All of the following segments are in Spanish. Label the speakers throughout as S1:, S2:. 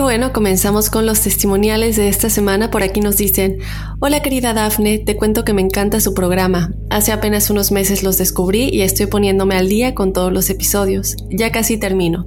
S1: Bueno, comenzamos con los testimoniales de esta semana. Por aquí nos dicen, hola querida Dafne, te cuento que me encanta su programa. Hace apenas unos meses los descubrí y estoy poniéndome al día con todos los episodios. Ya casi termino.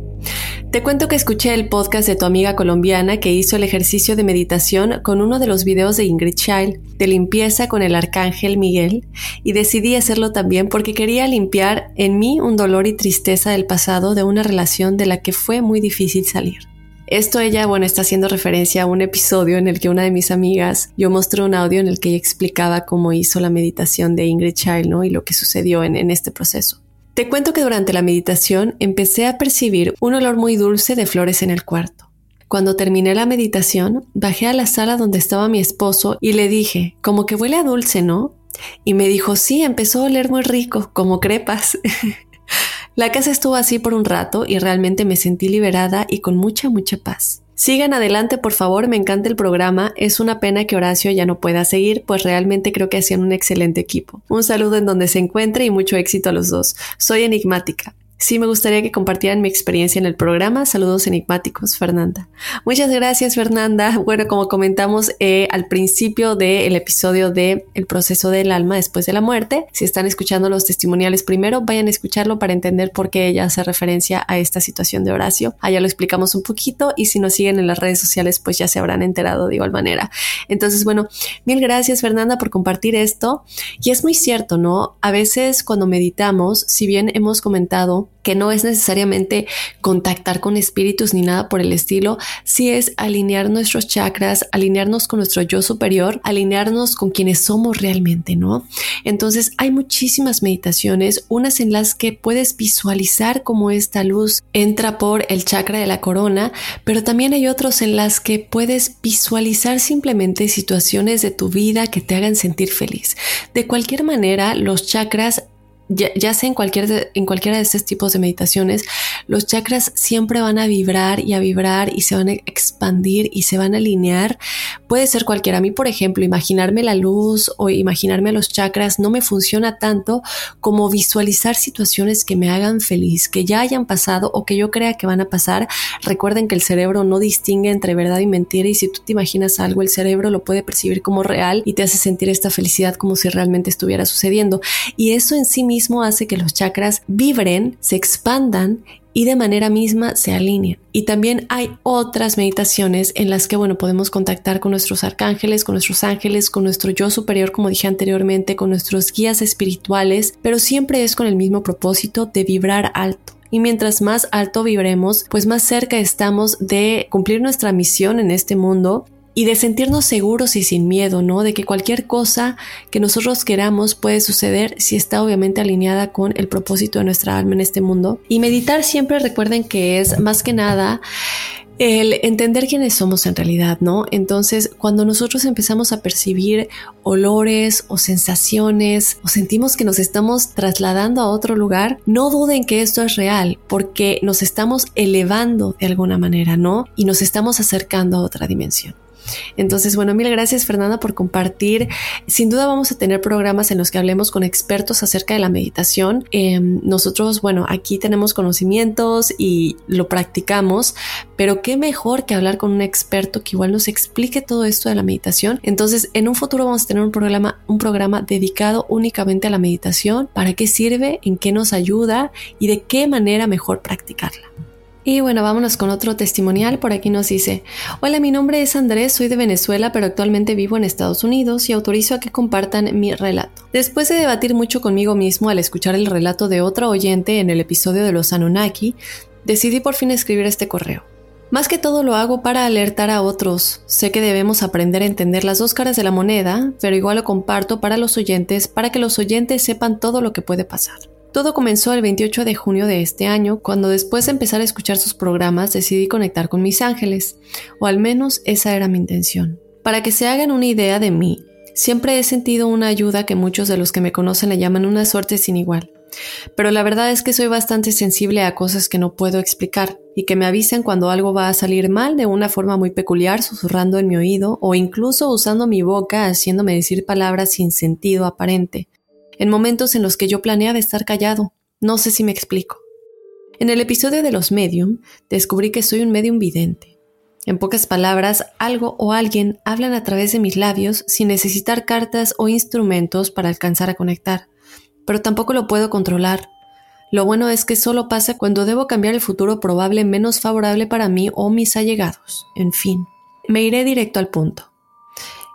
S1: Te cuento que escuché el podcast de tu amiga colombiana que hizo el ejercicio de meditación con uno de los videos de Ingrid Child de limpieza con el arcángel Miguel y decidí hacerlo también porque quería limpiar en mí un dolor y tristeza del pasado de una relación de la que fue muy difícil salir. Esto ella, bueno, está haciendo referencia a un episodio en el que una de mis amigas, yo mostré un audio en el que ella explicaba cómo hizo la meditación de Ingrid Child, ¿no? Y lo que sucedió en, en este proceso. Te cuento que durante la meditación empecé a percibir un olor muy dulce de flores en el cuarto. Cuando terminé la meditación, bajé a la sala donde estaba mi esposo y le dije, como que huele a dulce, ¿no? Y me dijo, sí, empezó a oler muy rico, como crepas. La casa estuvo así por un rato y realmente me sentí liberada y con mucha, mucha paz. Sigan adelante, por favor, me encanta el programa. Es una pena que Horacio ya no pueda seguir, pues realmente creo que hacían un excelente equipo. Un saludo en donde se encuentre y mucho éxito a los dos. Soy enigmática. Sí, me gustaría que compartieran mi experiencia en el programa. Saludos enigmáticos, Fernanda. Muchas gracias, Fernanda. Bueno, como comentamos eh, al principio del episodio de El proceso del alma después de la muerte, si están escuchando los testimoniales primero, vayan a escucharlo para entender por qué ella hace referencia a esta situación de Horacio. Allá lo explicamos un poquito y si nos siguen en las redes sociales, pues ya se habrán enterado de igual manera. Entonces, bueno, mil gracias, Fernanda, por compartir esto. Y es muy cierto, ¿no? A veces cuando meditamos, si bien hemos comentado que no es necesariamente contactar con espíritus ni nada por el estilo, sí es alinear nuestros chakras, alinearnos con nuestro yo superior, alinearnos con quienes somos realmente, ¿no? Entonces hay muchísimas meditaciones, unas en las que puedes visualizar cómo esta luz entra por el chakra de la corona, pero también hay otros en las que puedes visualizar simplemente situaciones de tu vida que te hagan sentir feliz. De cualquier manera, los chakras ya, ya, sea en, cualquier en cualquiera de estos tipos de meditaciones, los chakras siempre van a vibrar y a vibrar y se van a expandir y se van a alinear. Puede ser cualquiera. A mí, por ejemplo, imaginarme la luz o imaginarme los chakras no me funciona tanto como visualizar situaciones que me hagan feliz, que ya hayan pasado o que yo crea que van a pasar. Recuerden que el cerebro no distingue entre verdad y mentira y si tú te imaginas algo, el cerebro lo puede percibir como real y te hace sentir esta felicidad como si realmente estuviera sucediendo. Y eso en sí mismo hace que los chakras vibren, se expandan y de manera misma se alineen. Y también hay otras meditaciones en las que, bueno, podemos contactar con nuestros arcángeles, con nuestros ángeles, con nuestro yo superior, como dije anteriormente, con nuestros guías espirituales, pero siempre es con el mismo propósito de vibrar alto. Y mientras más alto vibremos, pues más cerca estamos de cumplir nuestra misión en este mundo y de sentirnos seguros y sin miedo, ¿no? De que cualquier cosa que nosotros queramos puede suceder si está obviamente alineada con el propósito de nuestra alma en este mundo. Y meditar siempre recuerden que es más que nada el entender quiénes somos en realidad, ¿no? Entonces, cuando nosotros empezamos a percibir olores o sensaciones o sentimos que nos estamos trasladando a otro lugar, no duden que esto es real, porque nos estamos elevando de alguna manera, ¿no? Y nos estamos acercando a otra dimensión. Entonces, bueno, mil gracias Fernanda por compartir. Sin duda vamos a tener programas en los que hablemos con expertos acerca de la meditación. Em, nosotros, bueno, aquí tenemos conocimientos y lo practicamos, pero qué mejor que hablar con un experto que igual nos explique todo esto de la meditación. Entonces, en un futuro vamos a tener un programa, un programa dedicado únicamente a la meditación, para qué sirve, en qué nos ayuda y de qué manera mejor practicarla. Y bueno, vámonos con otro testimonial. Por aquí nos dice, hola, mi nombre es Andrés, soy de Venezuela, pero actualmente vivo en Estados Unidos y autorizo a que compartan mi relato. Después de debatir mucho conmigo mismo al escuchar el relato de otra oyente en el episodio de los Anunnaki, decidí por fin escribir este correo. Más que todo lo hago para alertar a otros. Sé que debemos aprender a entender las dos caras de la moneda, pero igual lo comparto para los oyentes para que los oyentes sepan todo lo que puede pasar. Todo comenzó el 28 de junio de este año, cuando después de empezar a escuchar sus programas decidí conectar con mis ángeles, o al menos esa era mi intención. Para que se hagan una idea de mí, siempre he sentido una ayuda que muchos de los que me conocen le llaman una suerte sin igual. Pero la verdad es que soy bastante sensible a cosas que no puedo explicar y que me avisen cuando algo va a salir mal de una forma muy peculiar, susurrando en mi oído o incluso usando mi boca haciéndome decir palabras sin sentido aparente, en momentos en los que yo planeaba estar callado. No sé si me explico. En el episodio de los medium, descubrí que soy un medium vidente. En pocas palabras, algo o alguien hablan a través de mis labios sin necesitar cartas o instrumentos para alcanzar a conectar, pero tampoco lo puedo controlar. Lo bueno es que solo pasa cuando debo cambiar el futuro probable menos favorable para mí o mis allegados. En fin, me iré directo al punto.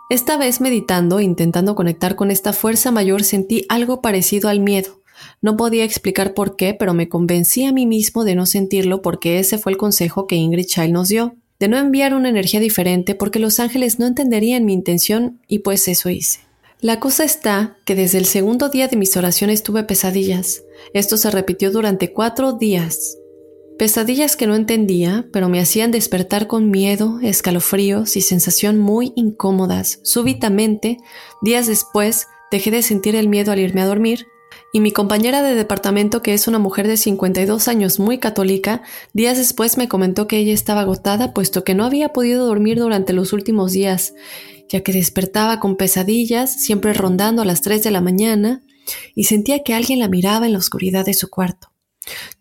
S1: Esta vez meditando e intentando conectar con esta fuerza mayor sentí algo parecido al miedo. No podía explicar por qué, pero me convencí a mí mismo de no sentirlo porque ese fue el consejo que Ingrid Child nos dio, de no enviar una energía diferente porque los ángeles no entenderían mi intención y pues eso hice. La cosa está que desde el segundo día de mis oraciones tuve pesadillas. Esto se repitió durante cuatro días. Pesadillas que no entendía, pero me hacían despertar con miedo, escalofríos y sensación muy incómodas. Súbitamente, días después, dejé de sentir el miedo al irme a dormir, y mi compañera de departamento, que es una mujer de 52 años muy católica, días después me comentó que ella estaba agotada puesto que no había podido dormir durante los últimos días, ya que despertaba con pesadillas, siempre rondando a las 3 de la mañana, y sentía que alguien la miraba en la oscuridad de su cuarto.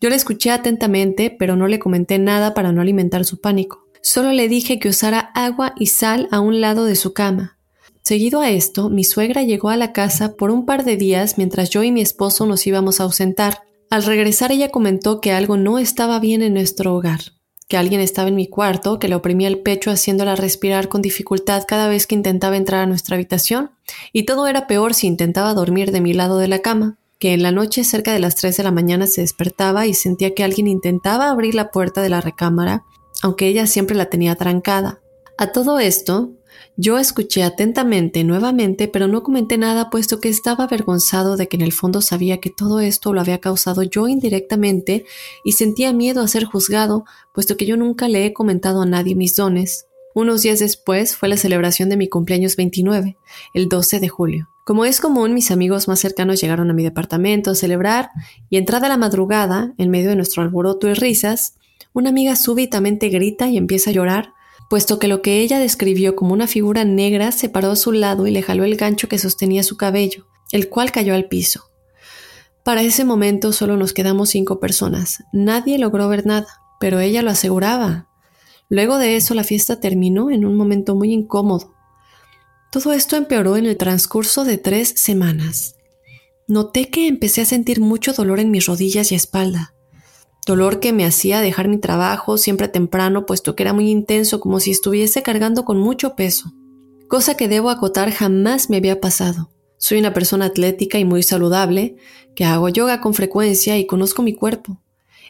S1: Yo le escuché atentamente, pero no le comenté nada para no alimentar su pánico. Solo le dije que usara agua y sal a un lado de su cama. Seguido a esto, mi suegra llegó a la casa por un par de días mientras yo y mi esposo nos íbamos a ausentar. Al regresar ella comentó que algo no estaba bien en nuestro hogar, que alguien estaba en mi cuarto, que le oprimía el pecho haciéndola respirar con dificultad cada vez que intentaba entrar a nuestra habitación, y todo era peor si intentaba dormir de mi lado de la cama que en la noche cerca de las 3 de la mañana se despertaba y sentía que alguien intentaba abrir la puerta de la recámara, aunque ella siempre la tenía trancada. A todo esto, yo escuché atentamente nuevamente, pero no comenté nada puesto que estaba avergonzado de que en el fondo sabía que todo esto lo había causado yo indirectamente y sentía miedo a ser juzgado, puesto que yo nunca le he comentado a nadie mis dones. Unos días después fue la celebración de mi cumpleaños 29, el 12 de julio. Como es común, mis amigos más cercanos llegaron a mi departamento a celebrar y entrada la madrugada, en medio de nuestro alboroto y risas, una amiga súbitamente grita y empieza a llorar, puesto que lo que ella describió como una figura negra se paró a su lado y le jaló el gancho que sostenía su cabello, el cual cayó al piso. Para ese momento solo nos quedamos cinco personas. Nadie logró ver nada, pero ella lo aseguraba. Luego de eso la fiesta terminó en un momento muy incómodo. Todo esto empeoró en el transcurso de tres semanas. Noté que empecé a sentir mucho dolor en mis rodillas y espalda. Dolor que me hacía dejar mi trabajo siempre temprano, puesto que era muy intenso, como si estuviese cargando con mucho peso. Cosa que debo acotar jamás me había pasado. Soy una persona atlética y muy saludable, que hago yoga con frecuencia y conozco mi cuerpo.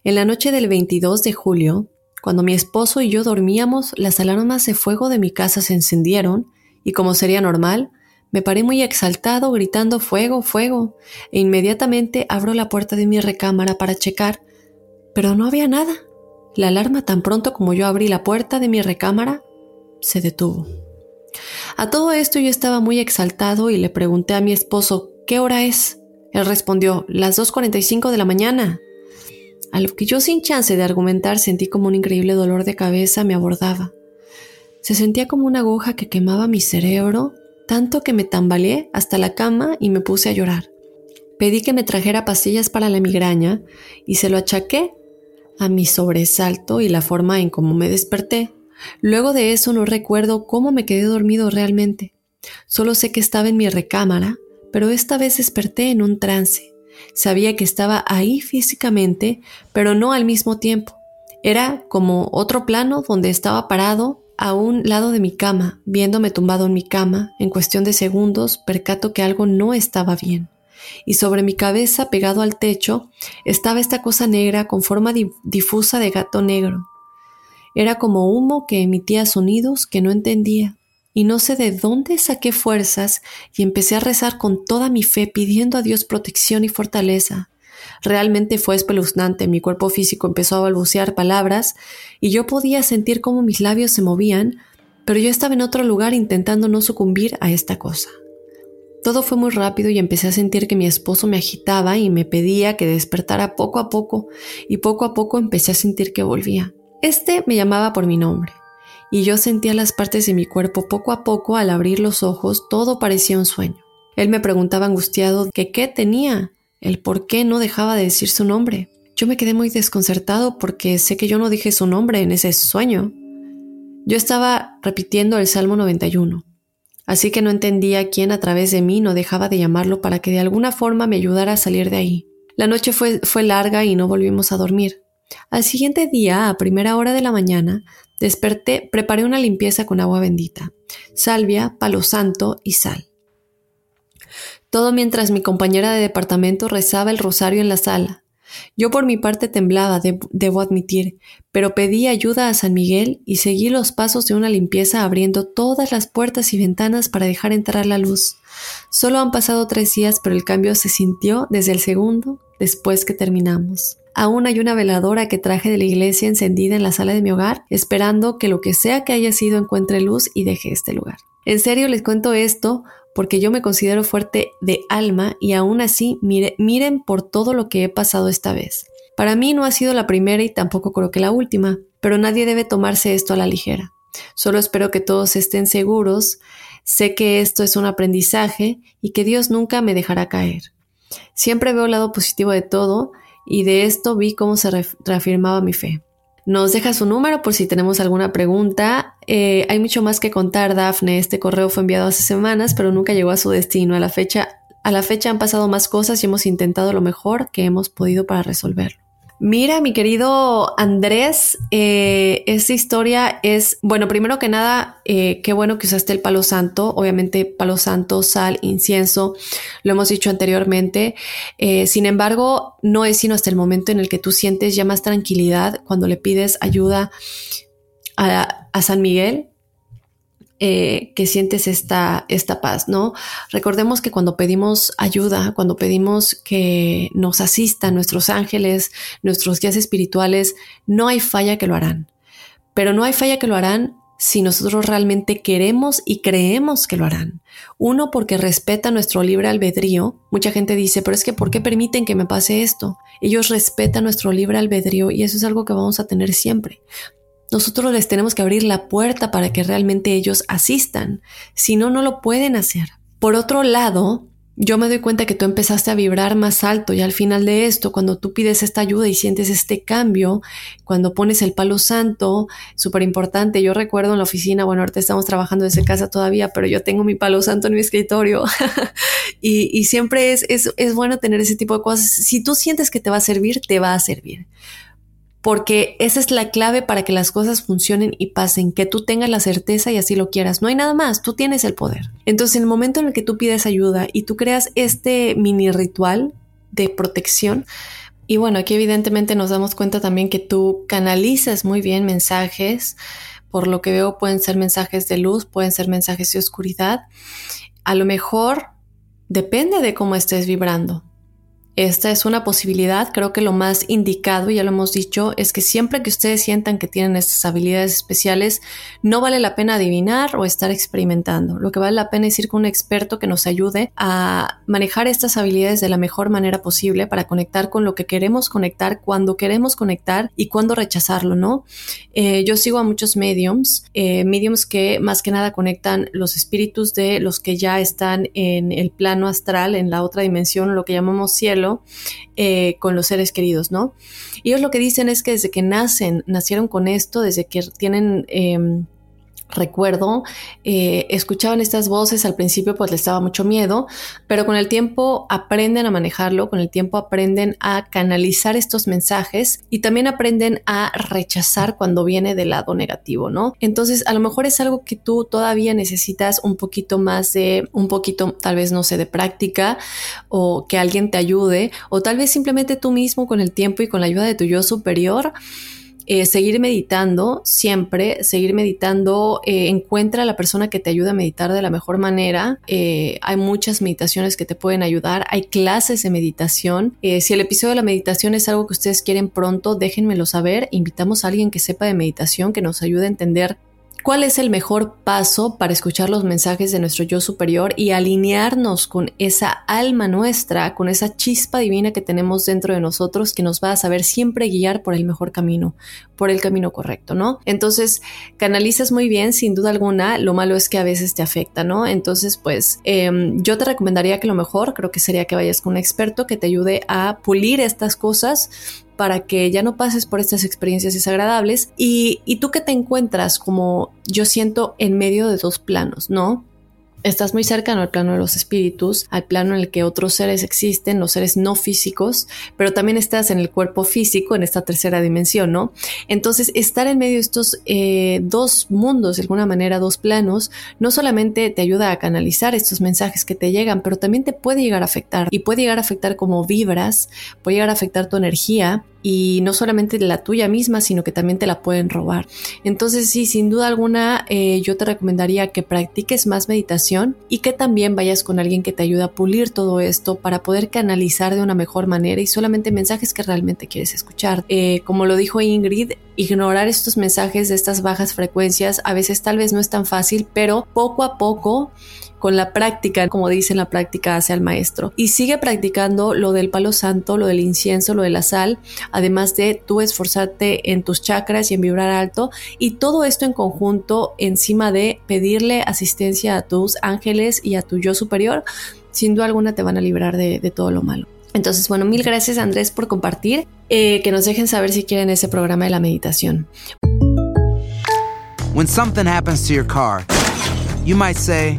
S1: En la noche del 22 de julio, cuando mi esposo y yo dormíamos, las alarmas de fuego de mi casa se encendieron y como sería normal, me paré muy exaltado gritando fuego, fuego, e inmediatamente abro la puerta de mi recámara para checar, pero no había nada. La alarma tan pronto como yo abrí la puerta de mi recámara, se detuvo. A todo esto yo estaba muy exaltado y le pregunté a mi esposo, ¿qué hora es? Él respondió, las 2.45 de la mañana. A lo que yo sin chance de argumentar sentí como un increíble dolor de cabeza me abordaba. Se sentía como una aguja que quemaba mi cerebro, tanto que me tambaleé hasta la cama y me puse a llorar. Pedí que me trajera pastillas para la migraña y se lo achaqué a mi sobresalto y la forma en cómo me desperté. Luego de eso no recuerdo cómo me quedé dormido realmente. Solo sé que estaba en mi recámara, pero esta vez desperté en un trance. Sabía que estaba ahí físicamente, pero no al mismo tiempo. Era como otro plano donde estaba parado a un lado de mi cama, viéndome tumbado en mi cama, en cuestión de segundos percato que algo no estaba bien. Y sobre mi cabeza, pegado al techo, estaba esta cosa negra con forma difusa de gato negro. Era como humo que emitía sonidos que no entendía, y no sé de dónde saqué fuerzas y empecé a rezar con toda mi fe pidiendo a Dios protección y fortaleza. Realmente fue espeluznante, mi cuerpo físico empezó a balbucear palabras y yo podía sentir cómo mis labios se movían, pero yo estaba en otro lugar intentando no sucumbir a esta cosa. Todo fue muy rápido y empecé a sentir que mi esposo me agitaba y me pedía que despertara poco a poco, y poco a poco empecé a sentir que volvía. Este me llamaba por mi nombre, y yo sentía las partes de mi cuerpo poco a poco al abrir los ojos, todo parecía un sueño. Él me preguntaba angustiado que qué tenía, el por qué no dejaba de decir su nombre. Yo me quedé muy desconcertado porque sé que yo no dije su nombre en ese sueño. Yo estaba repitiendo el Salmo 91, así que no entendía quién a través de mí no dejaba de llamarlo para que de alguna forma me ayudara a salir de ahí. La noche fue, fue larga y no volvimos a dormir. Al siguiente día, a primera hora de la mañana, desperté, preparé una limpieza con agua bendita, salvia, palo santo y sal. Todo mientras mi compañera de departamento rezaba el rosario en la sala. Yo por mi parte temblaba, debo admitir, pero pedí ayuda a San Miguel y seguí los pasos de una limpieza abriendo todas las puertas y ventanas para dejar entrar la luz. Solo han pasado tres días, pero el cambio se sintió desde el segundo después que terminamos. Aún hay una veladora que traje de la iglesia encendida en la sala de mi hogar, esperando que lo que sea que haya sido encuentre luz y deje este lugar. En serio les cuento esto porque yo me considero fuerte de alma y aún así miren por todo lo que he pasado esta vez. Para mí no ha sido la primera y tampoco creo que la última, pero nadie debe tomarse esto a la ligera. Solo espero que todos estén seguros, sé que esto es un aprendizaje y que Dios nunca me dejará caer. Siempre veo el lado positivo de todo y de esto vi cómo se reafirmaba mi fe. Nos deja su número por si tenemos alguna pregunta. Eh, hay mucho más que contar, Dafne. Este correo fue enviado hace semanas, pero nunca llegó a su destino. A la fecha, a la fecha han pasado más cosas y hemos intentado lo mejor que hemos podido para resolverlo. Mira, mi querido Andrés, eh, esta historia es, bueno, primero que nada, eh, qué bueno que usaste el palo santo, obviamente palo santo, sal, incienso, lo hemos dicho anteriormente, eh, sin embargo, no es sino hasta el momento en el que tú sientes ya más tranquilidad cuando le pides ayuda a, a San Miguel, eh, que sientes esta, esta paz, ¿no? Recordemos que cuando pedimos ayuda, cuando pedimos que nos asistan nuestros ángeles, nuestros guías espirituales, no hay falla que lo harán. Pero no hay falla que lo harán si nosotros realmente queremos y creemos que lo harán. Uno, porque respeta nuestro libre albedrío. Mucha gente dice, pero es que ¿por qué permiten que me pase esto? Ellos respetan nuestro libre albedrío y eso es algo que vamos a tener siempre. Nosotros les tenemos que abrir la puerta para que realmente ellos asistan. Si no, no lo pueden hacer. Por otro lado, yo me doy cuenta que tú empezaste a vibrar más alto y al final de esto, cuando tú pides esta ayuda y sientes este cambio, cuando pones el palo santo, súper importante, yo recuerdo en la oficina, bueno, ahorita estamos trabajando desde casa todavía, pero yo tengo mi palo santo en mi escritorio y, y, siempre es, es, es bueno tener ese tipo de cosas. Si tú sientes que te va a servir, te va a servir porque esa es la clave para que las cosas funcionen y pasen, que tú tengas la certeza y así lo quieras. No hay nada más, tú tienes el poder. Entonces, en el momento en el que tú pides ayuda y tú creas este mini ritual de protección, Y bueno, aquí evidentemente nos damos cuenta también que tú canalizas muy bien mensajes. Por lo que veo pueden ser mensajes de luz, pueden ser mensajes de oscuridad. A lo mejor depende de cómo estés vibrando. Esta es una posibilidad. Creo que lo más indicado, ya lo hemos dicho, es que siempre que ustedes sientan que tienen estas habilidades especiales, no vale la pena adivinar o estar experimentando. Lo que vale la pena es ir con un experto que nos ayude a manejar estas habilidades de la mejor manera posible para conectar con lo que queremos conectar, cuando queremos conectar y cuándo rechazarlo, ¿no? Eh, yo sigo a muchos mediums, eh, mediums que más que nada conectan los espíritus de los que ya están en el plano astral, en la otra dimensión, lo que llamamos cielo eh, con los seres queridos, ¿no? Ellos lo que dicen es que desde que nacen, nacieron con esto, desde que tienen... Em, recuerdo, eh, escuchaban estas voces, al principio pues les daba mucho miedo, pero con el tiempo aprenden a manejarlo, con el tiempo aprenden a canalizar estos mensajes y también aprenden a rechazar cuando viene del lado negativo, ¿no? Entonces a lo mejor es algo que tú todavía necesitas un poquito más de, un poquito tal vez no sé, de práctica o que alguien te ayude o tal vez simplemente tú mismo con el tiempo y con la ayuda de tu yo superior eh, seguir meditando siempre, seguir meditando, eh, encuentra a la persona que te ayuda a meditar de la mejor manera. Eh, hay muchas meditaciones que te pueden ayudar, hay clases de meditación. si el episodio de la meditación es algo que ustedes quieren pronto, déjenmelo saber. Invitamos a alguien que sepa de meditación, que nos ayude a entender ¿Cuál es el mejor paso para escuchar los mensajes de nuestro yo superior y alinearnos con esa alma nuestra, con esa chispa divina que tenemos dentro de nosotros que nos va a saber siempre guiar por el mejor camino, por el camino correcto, ¿no? Entonces, canalizas muy bien, sin duda alguna, lo malo es que a veces te afecta, ¿no? Entonces, pues em, yo te recomendaría que lo mejor, creo que sería que vayas con un experto que te ayude a pulir estas cosas para que ya no pases por estas experiencias desagradables y, y tú que te encuentras como yo siento en medio de dos planos, ¿no? Estás muy cercano al plano de los espíritus, al plano en el que otros seres existen, los seres no físicos, pero también estás en el cuerpo físico, en esta tercera dimensión, ¿no? Entonces, estar en medio de estos eh, dos mundos, de alguna manera, dos planos, no solamente te ayuda a canalizar estos mensajes que te llegan, pero también te puede llegar a afectar y puede llegar a afectar como vibras, puede llegar a afectar tu energía y no solamente la tuya misma, sino que también te la pueden robar. Entonces sí, sin duda alguna, eh, yo te recomendaría que practiques más meditación y que también vayas con alguien que te ayude a pulir todo esto para poder canalizar de una mejor manera y solamente mensajes que realmente quieres escuchar. Eh, como lo dijo Ingrid, ignorar estos mensajes de estas bajas frecuencias a veces tal vez no es tan fácil, pero poco a poco con la práctica, como dice en la práctica hacia el maestro. Y sigue practicando lo del palo santo, lo del incienso, lo de la sal, además de tú esforzarte en tus chakras y en vibrar alto. Y todo esto en conjunto encima de pedirle asistencia a tus ángeles y a tu yo superior, sin duda alguna te van a librar de, todo lo malo. Entonces, bueno, mil gracias Andrés por compartir. Eh, que nos dejen saber si quieren ese programa de la meditación.
S2: When something happens to your car, you might say,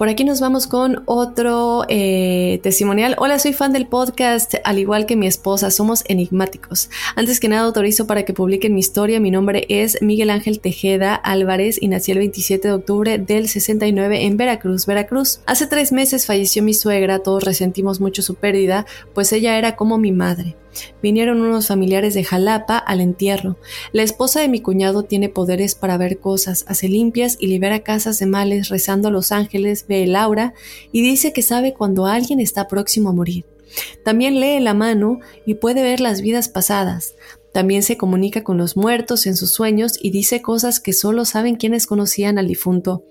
S1: Por aquí nos vamos con otro eh, testimonial. Hola, soy fan del podcast, al igual que mi esposa, somos enigmáticos. Antes que nada, autorizo para que publiquen mi historia. Mi nombre es Miguel Ángel Tejeda Álvarez y nací el 27 de octubre del 69 en Veracruz, Veracruz. Hace tres meses falleció mi suegra, todos resentimos mucho su pérdida, pues ella era como mi madre. Vinieron unos familiares de Jalapa al entierro. La esposa de mi cuñado tiene poderes para ver cosas, hace limpias y libera casas de males rezando a los ángeles, ve el aura y dice que sabe cuando alguien está próximo a morir. También lee la mano y puede ver las vidas pasadas. También se comunica con los muertos en sus sueños y dice cosas que solo saben quienes conocían al difunto.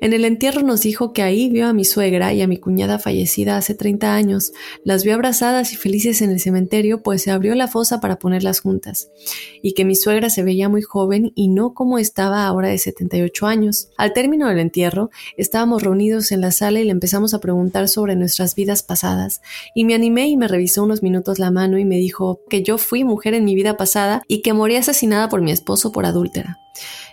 S1: En el entierro nos dijo que ahí vio a mi suegra y a mi cuñada fallecida hace 30 años. Las vio abrazadas y felices en el cementerio, pues se abrió la fosa para ponerlas juntas. Y que mi suegra se veía muy joven y no como estaba ahora de 78 años. Al término del entierro, estábamos reunidos en la sala y le empezamos a preguntar sobre nuestras vidas pasadas. Y me animé y me revisó unos minutos la mano y me dijo que yo fui mujer en mi vida pasada y que morí asesinada por mi esposo por adúltera.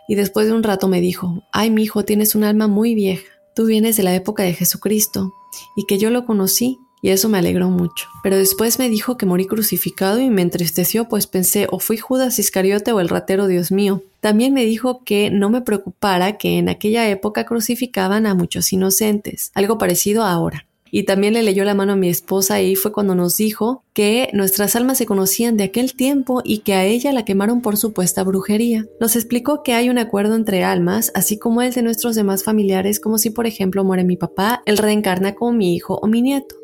S1: Y después de un rato me dijo, ay, mi hijo, tienes un alma muy vieja. Tú vienes de la época de Jesucristo y que yo lo conocí y eso me alegró mucho. Pero después me dijo que morí crucificado y me entristeció, pues pensé o fui Judas Iscariote o el ratero Dios mío. También me dijo que no me preocupara que en aquella época crucificaban a muchos inocentes, algo parecido ahora y también le leyó la mano a mi esposa y fue cuando nos dijo que nuestras almas se conocían de aquel tiempo y que a ella la quemaron por supuesta brujería. Nos explicó que hay un acuerdo entre almas, así como el de nuestros demás familiares, como si por ejemplo muere mi papá, él reencarna como mi hijo o mi nieto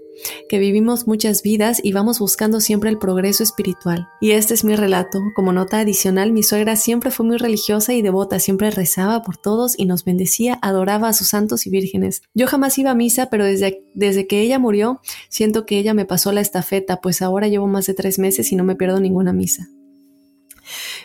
S1: que vivimos muchas vidas y vamos buscando siempre el progreso espiritual. Y este es mi relato. Como nota adicional, mi suegra siempre fue muy religiosa y devota, siempre rezaba por todos y nos bendecía, adoraba a sus santos y vírgenes. Yo jamás iba a misa, pero desde, desde que ella murió, siento que ella me pasó la estafeta, pues ahora llevo más de tres meses y no me pierdo ninguna misa.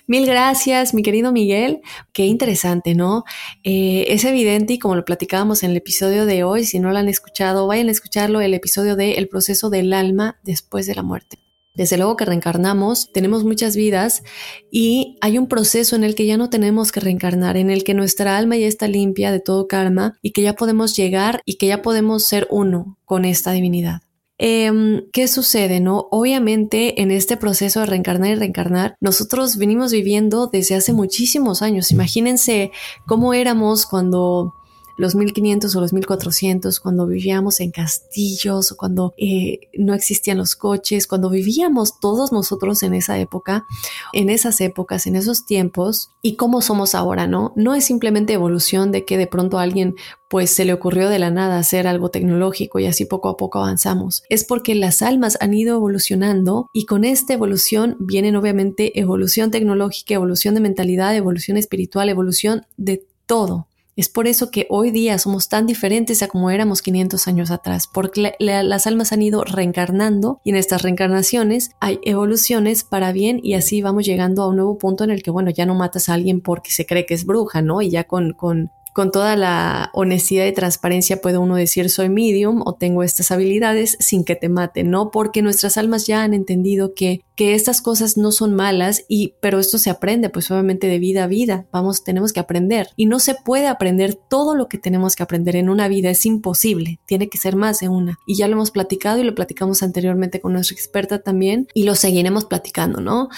S1: Mil gracias, mi querido Miguel. Qué interesante, ¿no? Eh, es evidente y como lo platicábamos en el episodio de hoy, si no lo han escuchado, vayan a escucharlo, el episodio de El proceso del alma después de la muerte. Desde luego que reencarnamos, tenemos muchas vidas y hay un proceso en el que ya no tenemos que reencarnar, en el que nuestra alma ya está limpia de todo karma y que ya podemos llegar y que ya podemos ser uno con esta divinidad. Em, ¿Qué sucede? No? Obviamente en este proceso de reencarnar y reencarnar, nosotros venimos viviendo desde hace muchísimos años. Imagínense cómo éramos cuando los 1500 o los 1400, cuando vivíamos en castillos, cuando eh, no existían los coches, cuando vivíamos todos nosotros en esa época, en esas épocas, en esos tiempos, y cómo somos ahora, ¿no? No es simplemente evolución de que de pronto alguien pues se le ocurrió de la nada hacer algo tecnológico y así poco a poco avanzamos. Es porque las almas han ido evolucionando y con esta evolución vienen obviamente evolución tecnológica, evolución de mentalidad, evolución espiritual, evolución de todo. Es por eso que hoy día somos tan diferentes a como éramos 500 años atrás, porque las almas han ido reencarnando y en estas reencarnaciones hay evoluciones para bien y así vamos llegando a un nuevo punto en el que, bueno, ya no matas a alguien porque se cree que es bruja, ¿no? Y ya con, con con toda la honestidad y transparencia puede uno decir soy medium o tengo estas habilidades sin que te maten, ¿no? Porque nuestras almas ya han entendido que, que estas cosas no son malas y, pero esto se aprende pues obviamente de vida a vida, vamos, tenemos que aprender y no se puede aprender todo lo que tenemos que aprender en una vida, es imposible, tiene que ser más de una. Y ya lo hemos platicado y lo platicamos anteriormente con nuestra experta también y lo seguiremos platicando, ¿no?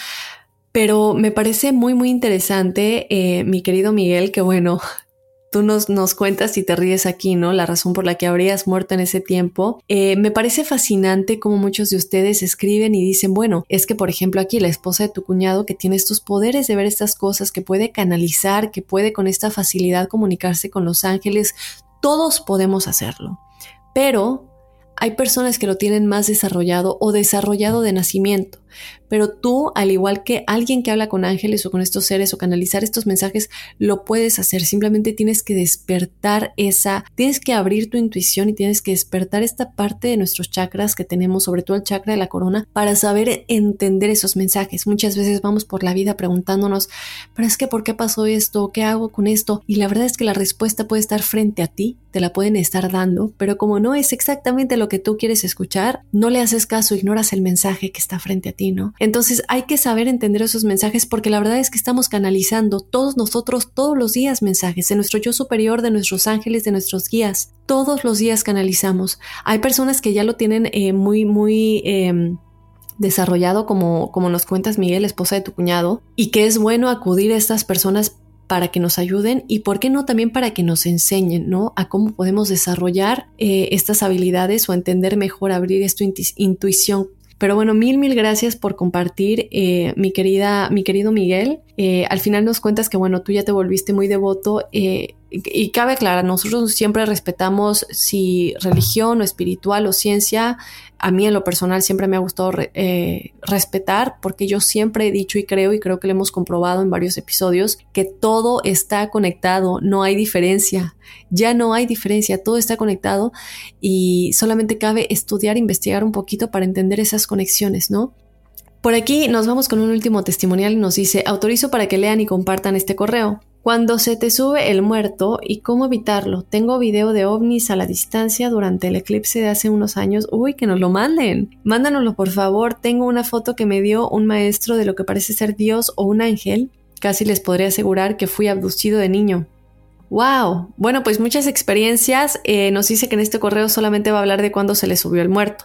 S1: Pero me parece muy, muy interesante, eh, mi querido Miguel, que bueno, tú nos, nos cuentas y te ríes aquí, ¿no? La razón por la que habrías muerto en ese tiempo. Eh, me parece fascinante como muchos de ustedes escriben y dicen, bueno, es que por ejemplo aquí la esposa de tu cuñado que tiene estos poderes de ver estas cosas, que puede canalizar, que puede con esta facilidad comunicarse con los ángeles, todos podemos hacerlo. Pero hay personas que lo tienen más desarrollado o desarrollado de nacimiento. Pero tú, al igual que alguien que habla con ángeles o con estos seres o canalizar estos mensajes, lo puedes hacer. Simplemente tienes que despertar esa, tienes que abrir tu intuición y tienes que despertar esta parte de nuestros chakras que tenemos, sobre todo el chakra de la corona, para saber entender esos mensajes. Muchas veces vamos por la vida preguntándonos, pero es que ¿por qué pasó esto? ¿Qué hago con esto? Y la verdad es que la respuesta puede estar frente a ti, te la pueden estar dando, pero como no es exactamente lo que tú quieres escuchar, no le haces caso, ignoras el mensaje que está frente a ti, Entonces hay que saber entender esos mensajes porque la verdad es que estamos canalizando todos nosotros todos los días mensajes de nuestro yo superior, de nuestros ángeles, de nuestros guías. Todos los días canalizamos. Hay personas que ya lo tienen eh, muy, muy... Em, desarrollado como, como nos cuentas Miguel, esposa de tu cuñado, y que es bueno acudir a estas personas para que nos ayuden y por qué no también para que nos enseñen, ¿no? A cómo podemos desarrollar eh, estas habilidades o entender mejor, abrir esta intuición pero bueno, mil, mil gracias por compartir, eh, mi querida, mi querido Miguel. Eh, al final nos cuentas que bueno, tú ya te volviste muy devoto eh, y cabe aclarar, nosotros siempre respetamos si religión o espiritual o ciencia, a mí en lo personal siempre me ha gustado eh, respetar porque yo siempre he dicho y creo y creo que lo hemos comprobado en varios episodios que todo está conectado, no hay diferencia, ya no hay diferencia, todo está conectado y solamente cabe estudiar, investigar un poquito para entender esas conexiones, ¿no? Por aquí nos vamos con un último testimonial y nos dice, autorizo para que lean y compartan este correo. Cuando se te sube el muerto y cómo evitarlo. Tengo video de ovnis a la distancia durante el eclipse de hace unos años. Uy, que nos lo manden. Mándanoslo por favor. Tengo una foto que me dio un maestro de lo que parece ser Dios o un ángel. Casi les podría asegurar que fui abducido de niño. ¡Wow! Bueno, pues muchas experiencias. Eh, nos dice que en este correo solamente va a hablar de cuando se le subió el muerto.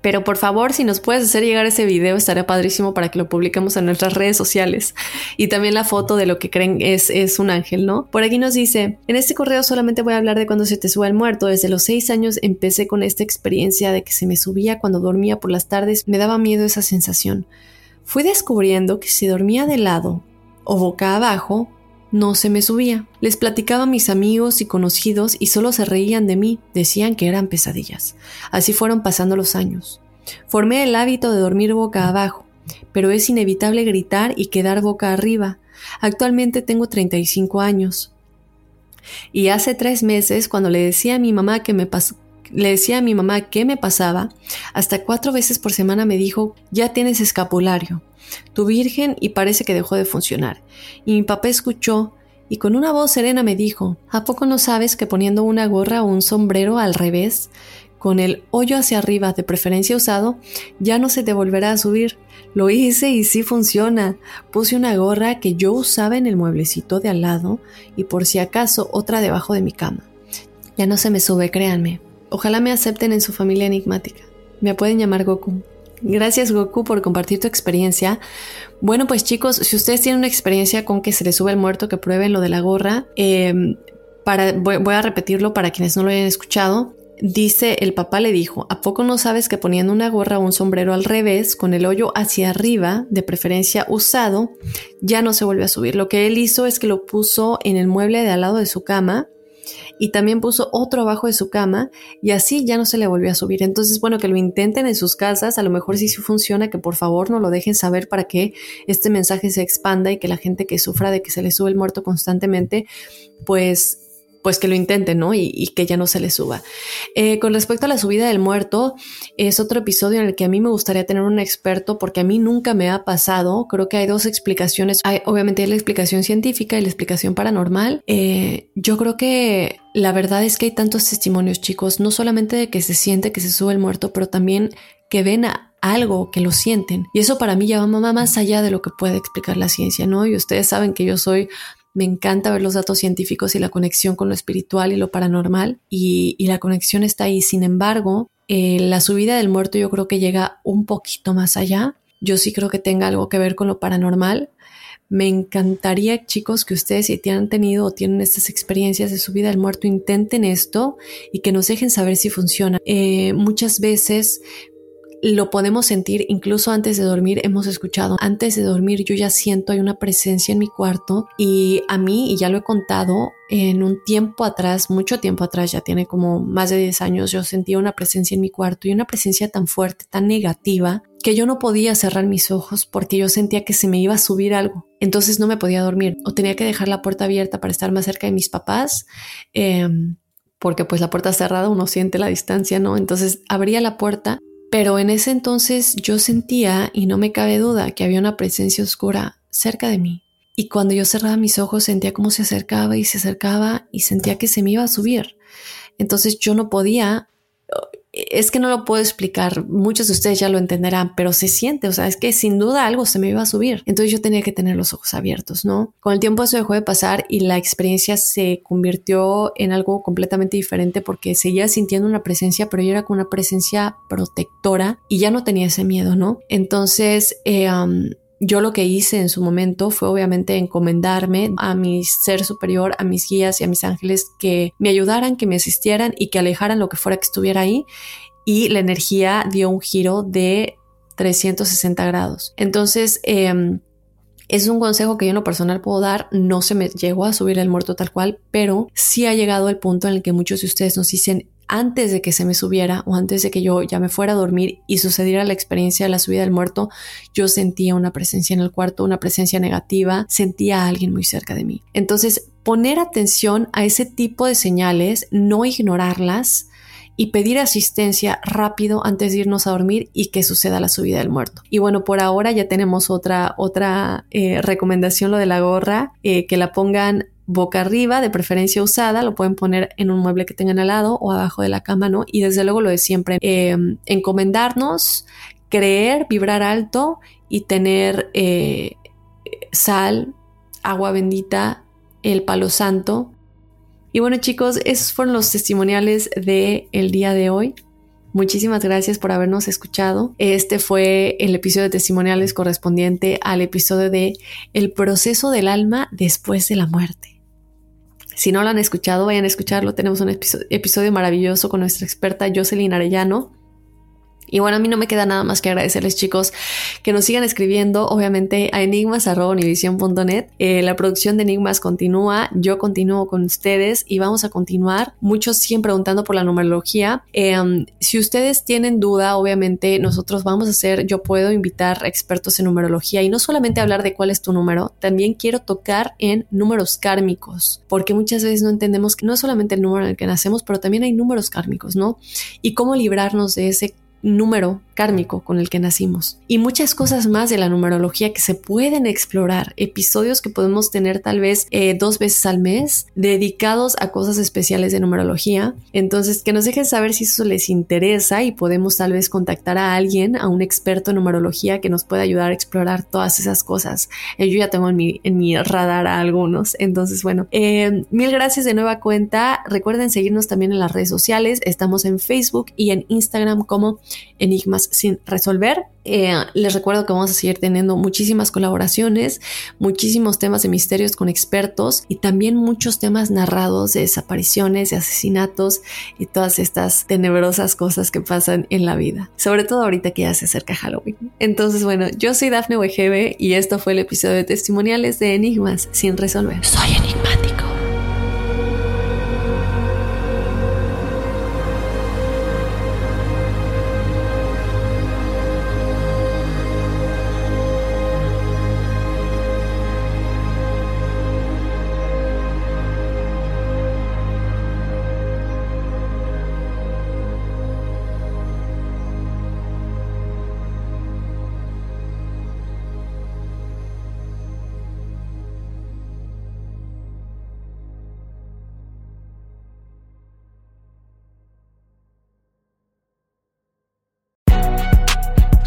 S1: Pero por favor, si nos puedes hacer llegar ese video, estaría padrísimo para que lo publiquemos en nuestras redes sociales. Y también la foto de lo que creen es, es un ángel, ¿no? Por aquí nos dice, en este correo solamente voy a hablar de cuando se te sube el muerto. Desde los seis años empecé con esta experiencia de que se me subía cuando dormía por las tardes. Me daba miedo esa sensación. Fui descubriendo que si dormía de lado o boca abajo, no se me subía. Les platicaba a mis amigos y conocidos y solo se reían de mí, decían que eran pesadillas. Así fueron pasando los años. Formé el hábito de dormir boca abajo, pero es inevitable gritar y quedar boca arriba. Actualmente tengo 35 años. Y hace tres meses, cuando le decía a mi mamá que me le decía a mi mamá qué me pasaba, hasta cuatro veces por semana me dijo, ya tienes escapulario tu virgen y parece que dejó de funcionar. Y mi papá escuchó y con una voz serena me dijo, ¿A poco no sabes que poniendo una gorra o un sombrero al revés, con el hoyo hacia arriba de preferencia usado, ya no se te volverá a subir? Lo hice y sí funciona. Puse una gorra que yo usaba en el mueblecito de al lado y por si acaso otra debajo de mi cama. Ya no se me sube, créanme. Ojalá me acepten en su familia enigmática. Me pueden llamar Goku. Gracias Goku por compartir tu experiencia. Bueno, pues chicos, si ustedes tienen una experiencia con que se les sube el muerto, que prueben lo de la gorra. Em, para, voy, voy, a repetirlo para quienes no lo hayan escuchado. Dice, el papá le dijo, ¿a poco no sabes que poniendo una gorra o un sombrero al revés, con el hoyo hacia arriba, de preferencia usado, ya no se vuelve a subir? Lo que él hizo es que lo puso en el mueble de al lado de su cama y también puso otro abajo de su cama y así ya no se le volvió a subir. Entonces, bueno, que lo intenten en sus casas, a lo mejor sí, sí funciona, que por favor no lo dejen saber para que este mensaje se expanda y que la gente que sufra de que se le sube el muerto constantemente, pues pues que lo intenten, ¿no? Y, que ya no se le suba. Eh, con respecto a la subida del muerto, es otro episodio en el que a mí me gustaría tener un experto porque a mí nunca me ha pasado. Creo que hay dos explicaciones. Hay, obviamente hay la explicación científica y la explicación paranormal. Eh, yo creo que la verdad es que hay tantos testimonios, chicos, no solamente de que se siente que se sube el muerto, pero también que ven a algo, que lo sienten. Y eso para mí ya va más allá de lo que puede explicar la ciencia, ¿no? Y ustedes saben que yo soy me encanta ver los datos científicos y la conexión con lo espiritual y lo paranormal y, la conexión está ahí. Sin embargo, eh, la subida del muerto yo creo que llega un poquito más allá. Yo sí creo que tenga algo que ver con lo paranormal. Me encantaría, chicos, que ustedes si han tenido o tienen estas experiencias de subida del muerto, intenten esto y que nos dejen saber si funciona. Eh, muchas veces lo podemos sentir incluso antes de dormir. Hemos escuchado, antes de dormir yo ya siento hay una presencia en mi cuarto y a mí, y ya lo he contado, en un tiempo atrás, mucho tiempo atrás, ya tiene como más de 10 años, yo sentía una presencia en mi cuarto y una presencia tan fuerte, tan negativa, que yo no podía cerrar mis ojos porque yo sentía que se me iba a subir algo. Entonces no me podía dormir o tenía que dejar la puerta abierta para estar más cerca de mis papás. Em, porque pues la puerta cerrada uno siente la distancia, ¿no? Entonces abría la puerta, pero en ese entonces yo sentía, y no me cabe duda, que había una presencia oscura cerca de mí. Y cuando yo cerraba mis ojos sentía cómo se acercaba y se acercaba y sentía que se me iba a subir. Entonces yo no podía es que no lo puedo explicar, muchos de ustedes ya lo entenderán, pero se siente, o sea, es que sin duda algo se me iba a subir. Entonces yo tenía que tener los ojos abiertos, ¿no? Con el tiempo eso dejó de pasar y la experiencia se convirtió en algo completamente diferente porque seguía sintiendo una presencia, pero yo era con una presencia protectora y ya no tenía ese miedo, ¿no? Entonces, eh, yo lo que hice en su momento fue obviamente encomendarme a mi ser superior, a mis guías y a mis ángeles que me ayudaran, que me asistieran y que alejaran lo que fuera que estuviera ahí. Y la energía dio un giro de 360 grados. Entonces, em, es un consejo que yo en lo personal puedo dar. No se me llegó a subir el muerto tal cual, pero sí ha llegado el punto en el que muchos de ustedes nos dicen, antes de que se me subiera o antes de que yo ya me fuera a dormir y sucediera la experiencia de la subida del muerto, yo sentía una presencia en el cuarto, una presencia negativa, sentía a alguien muy cerca de mí. Entonces, poner atención a ese tipo de señales, no ignorarlas, y pedir asistencia rápido antes de irnos a dormir y que suceda la subida del muerto. Y bueno, por ahora ya tenemos otra, otra eh, recomendación, lo de la gorra, eh, que la pongan boca arriba, de preferencia usada, lo pueden poner en un mueble que tengan al lado o abajo de la cama, ¿no? Y desde luego lo de siempre, eh, encomendarnos, creer, vibrar alto y tener eh, sal, agua bendita, el palo santo. Y bueno chicos, esos fueron los testimoniales del el día de hoy. Muchísimas gracias por habernos escuchado. Este fue el episodio de testimoniales correspondiente al episodio de El proceso del alma después de la muerte. Si no lo han escuchado, vayan a escucharlo. Tenemos un episodio, maravilloso con nuestra experta Jocelyn Arellano. Y bueno, a mí no me queda nada más que agradecerles chicos que nos sigan escribiendo, obviamente a enigmas.univision.net. Eh, la producción de Enigmas continúa, yo continúo con ustedes y vamos a continuar. Muchos siguen preguntando por la numerología. Em, si ustedes tienen duda, obviamente nosotros vamos a hacer, yo puedo invitar expertos en numerología y no solamente hablar de cuál es tu número, también quiero tocar en números kármicos, porque muchas veces no entendemos que no es solamente el número en el que nacemos, pero también hay números kármicos, ¿no? Y cómo librarnos de ese número kármico con el que nacimos y muchas cosas más de la numerología que se pueden explorar, episodios que podemos tener tal vez eh, dos veces al mes dedicados a cosas especiales de numerología. Entonces, que nos dejen saber si eso les interesa y podemos tal vez contactar a alguien, a un experto en numerología que nos pueda ayudar a explorar todas esas cosas. Eh, yo ya tengo en mi, en mi radar a algunos. Entonces, bueno, eh, mil gracias de nueva cuenta. Recuerden seguirnos también en las redes sociales. Estamos en Facebook y en Instagram como enigmas sin resolver. Eh, les recuerdo que vamos a seguir teniendo muchísimas colaboraciones, muchísimos temas de misterios con expertos y también muchos temas narrados de desapariciones, de asesinatos y todas estas tenebrosas cosas que pasan en la vida. Sobre todo ahorita que ya se acerca Halloween. Entonces, bueno, yo soy Dafne Wegebe y esto fue el episodio de testimoniales de Enigmas sin resolver. Soy enigmático.